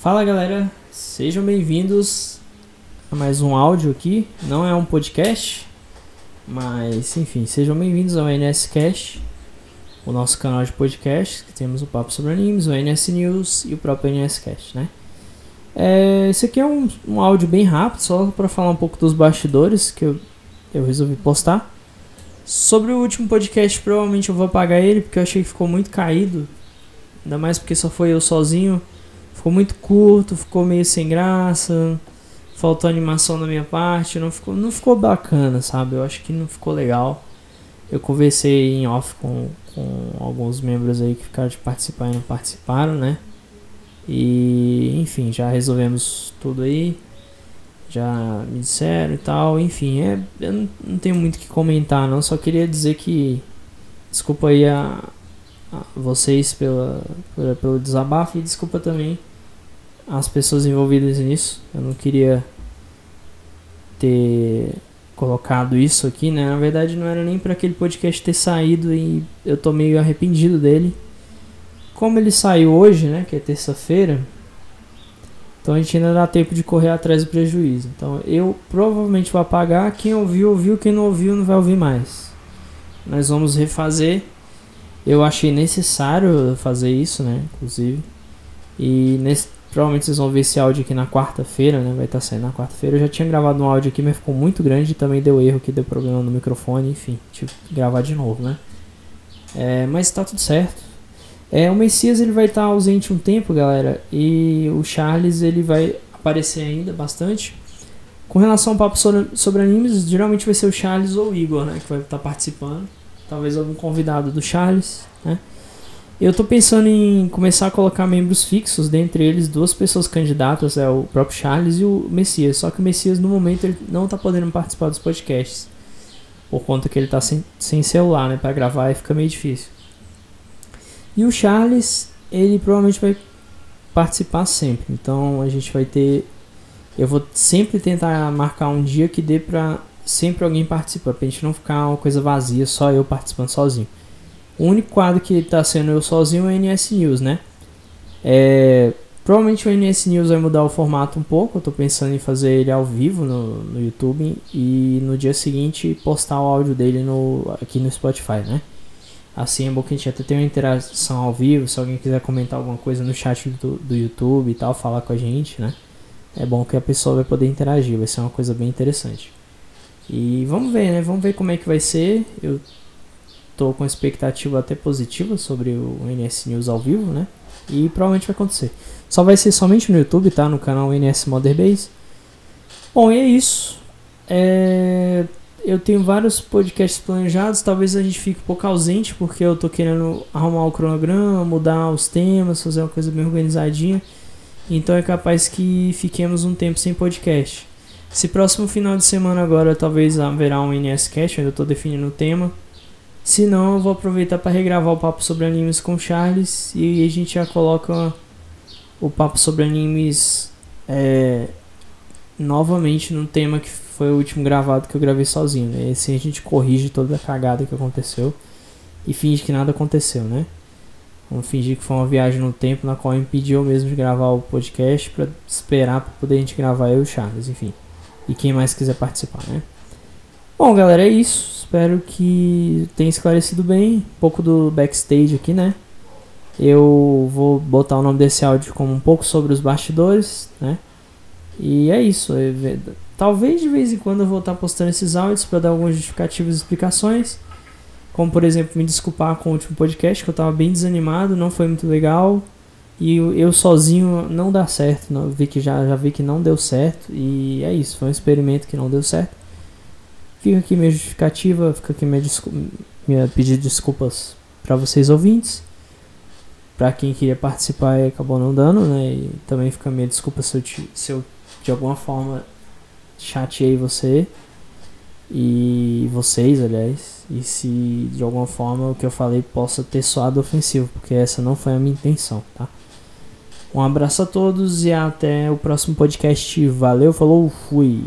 Fala galera, sejam bem-vindos a mais um áudio aqui. Não é um podcast, mas enfim, sejam bem-vindos ao NSCast, o nosso canal de podcast, que temos o Papo sobre Animes, o NS News e o próprio NSCast, né? É, esse aqui é um, um áudio bem rápido, só para falar um pouco dos bastidores que eu, eu resolvi postar. Sobre o último podcast, provavelmente eu vou apagar ele porque eu achei que ficou muito caído. Ainda mais porque só foi eu sozinho. Ficou muito curto, ficou meio sem graça. Faltou animação da minha parte, não ficou, não ficou bacana, sabe? Eu acho que não ficou legal. Eu conversei em off com, com alguns membros aí que ficaram de participar e não participaram, né? E enfim, já resolvemos tudo aí já me disseram e tal, enfim, é, eu não, não tenho muito o que comentar não, só queria dizer que desculpa aí a, a vocês pela, pela, pelo desabafo e desculpa também as pessoas envolvidas nisso, eu não queria ter colocado isso aqui, né, na verdade não era nem para aquele podcast ter saído e eu tô meio arrependido dele, como ele saiu hoje, né, que é terça-feira, então a gente ainda dá tempo de correr atrás do prejuízo. Então eu provavelmente vou apagar. Quem ouviu, ouviu. Quem não ouviu, não vai ouvir mais. Nós vamos refazer. Eu achei necessário fazer isso, né? Inclusive. E nesse, provavelmente vocês vão ver esse áudio aqui na quarta-feira, né? Vai estar tá saindo na quarta-feira. Eu já tinha gravado um áudio aqui, mas ficou muito grande. Também deu erro que deu problema no microfone. Enfim, tive que gravar de novo, né? É, mas tá tudo certo. É, o Messias ele vai estar ausente um tempo, galera, e o Charles ele vai aparecer ainda bastante. Com relação ao papo sobre, sobre animes, geralmente vai ser o Charles ou o Igor, né, que vai estar participando. Talvez algum convidado do Charles, né. Eu tô pensando em começar a colocar membros fixos, dentre eles duas pessoas candidatas, é o próprio Charles e o Messias. Só que o Messias no momento ele não tá podendo participar dos podcasts. Por conta que ele tá sem, sem celular, né, para gravar fica meio difícil. E o Charles, ele provavelmente vai participar sempre. Então a gente vai ter. Eu vou sempre tentar marcar um dia que dê pra sempre alguém participar, pra gente não ficar uma coisa vazia, só eu participando sozinho. O único quadro que tá sendo eu sozinho é o NS News, né? É, provavelmente o NS News vai mudar o formato um pouco. Eu tô pensando em fazer ele ao vivo no, no YouTube e no dia seguinte postar o áudio dele no, aqui no Spotify, né? Assim é bom que a gente até tenha uma interação ao vivo. Se alguém quiser comentar alguma coisa no chat do, do YouTube e tal, falar com a gente, né? É bom que a pessoa vai poder interagir. Vai ser uma coisa bem interessante. E vamos ver, né? Vamos ver como é que vai ser. Eu tô com expectativa até positiva sobre o NS News ao vivo, né? E provavelmente vai acontecer. Só vai ser somente no YouTube, tá? No canal NS Mother Base. Bom, e é isso. É eu tenho vários podcasts planejados, talvez a gente fique um pouco ausente, porque eu tô querendo arrumar o cronograma, mudar os temas, fazer uma coisa bem organizadinha. Então é capaz que fiquemos um tempo sem podcast. Se próximo final de semana agora talvez haverá um NSCast, ainda estou definindo o tema. Se não, eu vou aproveitar para regravar o papo sobre animes com o Charles e a gente já coloca o papo sobre animes é, novamente no tema que foi o último gravado que eu gravei sozinho, né? Assim a gente corrige toda a cagada que aconteceu e finge que nada aconteceu, né? Vamos fingir que foi uma viagem no tempo na qual impediu mesmo de gravar o podcast para esperar para poder a gente gravar eu e o Charles, enfim. E quem mais quiser participar, né? Bom, galera, é isso. Espero que tenha esclarecido bem um pouco do backstage aqui, né? Eu vou botar o nome desse áudio como um pouco sobre os bastidores, né? E é isso. É Talvez de vez em quando eu vou estar postando esses áudios para dar algumas justificativas e explicações. Como, por exemplo, me desculpar com o último podcast, que eu estava bem desanimado, não foi muito legal. E eu sozinho não dá certo. Não, vi que já, já vi que não deu certo. E é isso, foi um experimento que não deu certo. Fica aqui minha justificativa, fica aqui minha, minha pedido de desculpas para vocês ouvintes. Para quem queria participar e acabou não dando, né? E também fica minha desculpa se eu, te, se eu de alguma forma chateei você e vocês, aliás, e se de alguma forma o que eu falei possa ter soado ofensivo, porque essa não foi a minha intenção, tá? Um abraço a todos e até o próximo podcast. Valeu, falou, fui.